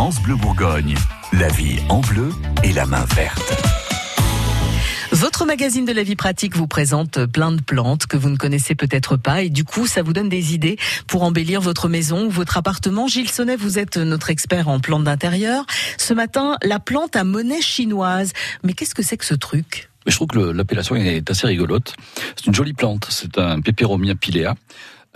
France Bleu Bourgogne, la vie en bleu et la main verte. Votre magazine de la vie pratique vous présente plein de plantes que vous ne connaissez peut-être pas et du coup ça vous donne des idées pour embellir votre maison ou votre appartement. Gilles Sonnet, vous êtes notre expert en plantes d'intérieur. Ce matin, la plante à monnaie chinoise. Mais qu'est-ce que c'est que ce truc? Je trouve que l'appellation est assez rigolote. C'est une jolie plante. C'est un Peperomia pilea.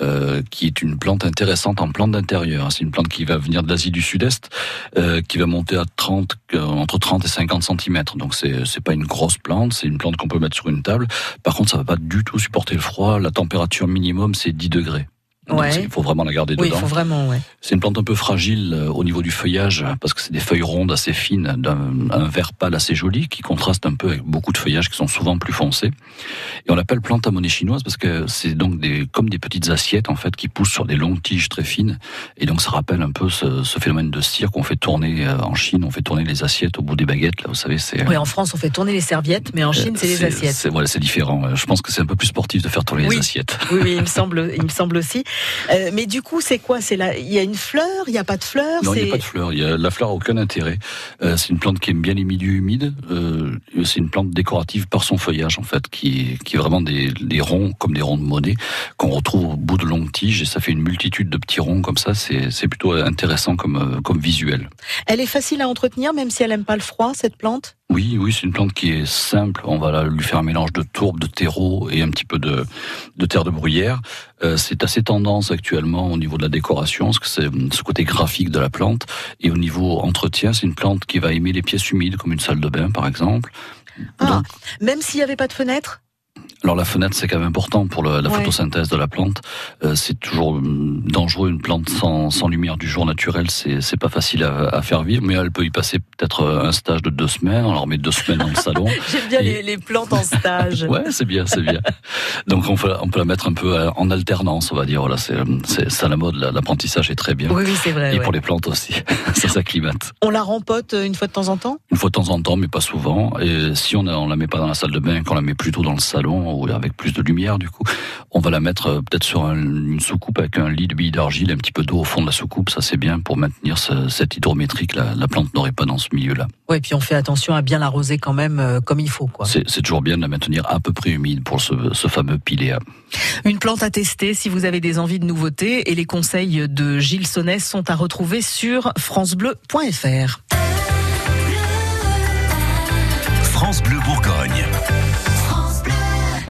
Euh, qui est une plante intéressante en plante d'intérieur. C'est une plante qui va venir de l'Asie du Sud-Est, euh, qui va monter à 30, euh, entre 30 et 50 cm. Donc c'est c'est pas une grosse plante, c'est une plante qu'on peut mettre sur une table. Par contre, ça va pas du tout supporter le froid. La température minimum c'est 10 degrés. Ouais. il faut vraiment la garder Oui, dedans. faut vraiment, ouais. C'est une plante un peu fragile euh, au niveau du feuillage parce que c'est des feuilles rondes assez fines, d'un un vert pâle assez joli qui contraste un peu avec beaucoup de feuillages qui sont souvent plus foncés. Et on l'appelle plante à monnaie chinoise parce que c'est donc des comme des petites assiettes en fait qui poussent sur des longues tiges très fines. Et donc ça rappelle un peu ce, ce phénomène de cire qu'on fait tourner euh, en Chine. On fait tourner les assiettes au bout des baguettes. Là, vous savez, c'est Oui, en France, on fait tourner les serviettes, mais en Chine, c'est les assiettes. C'est voilà, c'est différent. Je pense que c'est un peu plus sportif de faire tourner Oui. les assiettes. Oui, oui, il me semble, il me semble aussi. Euh, mais du coup, c'est quoi? C'est là, il y a une fleur, il n'y a pas de fleur. Non, il n'y a pas de fleurs. Il y a, la fleur a aucun intérêt. Euh, c'est une plante qui aime bien les milieux humides. Euh, c'est une plante décorative par son feuillage, en fait, qui, qui est vraiment des, des ronds, comme des ronds de monnaie, qu'on retrouve au bout de longues tiges, et ça fait une multitude de petits ronds comme ça. C'est, plutôt intéressant comme, comme visuel. Elle est facile à entretenir, même si elle aime pas le froid, cette plante? Oui, oui, c'est une plante qui est simple. On va lui faire un mélange de tourbe, de terreau et un petit peu de, de terre de bruyère. Euh, c'est assez tendance actuellement au niveau de la décoration, parce que c'est ce côté graphique de la plante. Et au niveau entretien, c'est une plante qui va aimer les pièces humides, comme une salle de bain par exemple. Ah, Donc, même s'il n'y avait pas de fenêtre? Alors la fenêtre, c'est quand même important pour le- la Ouais. photosynthèse de la plante. Euh, c'est toujours hum, dangereux une plante sans, sans lumière du jour naturel. C'est c'est pas facile à, à faire vivre, mais elle peut y passer peut-être euh, un stage de deux semaines. On leur met deux semaines dans le salon. J'aime bien Et- les, les plantes en stage. Ouais, c'est bien, c'est bien. Donc on peut, on peut la mettre un peu euh, en alternance, on va dire. Voilà, c'est c'est ça la mode. la- L'apprentissage est très bien. Oui, oui, c'est vrai. Et ouais. pour les plantes aussi, ça s'acclimate. On la rempote une fois de temps en temps? Une fois de temps en temps, mais pas souvent. Et si on, a, on la met pas dans la salle de bain, qu'on la met plutôt dans le salon ou avec plus de lumière, du coup, on va la mettre euh, peut-être sur un- une soucoupe avec un lit de billes d'argile, un petit peu d'eau au fond de la soucoupe. Ça c'est bien pour maintenir ce- cette hydrométrie que la, la plante n'aurait pas dans ce milieu-là. Ouais, puis on fait attention à bien l'arroser quand même euh, comme il faut, quoi. C'est c'est toujours bien de la maintenir à peu près humide pour ce, ce fameux piléa. Une plante à tester si vous avez des envies de nouveautés et les conseils de Gilles Sonnet sont à retrouver sur francebleu.fr.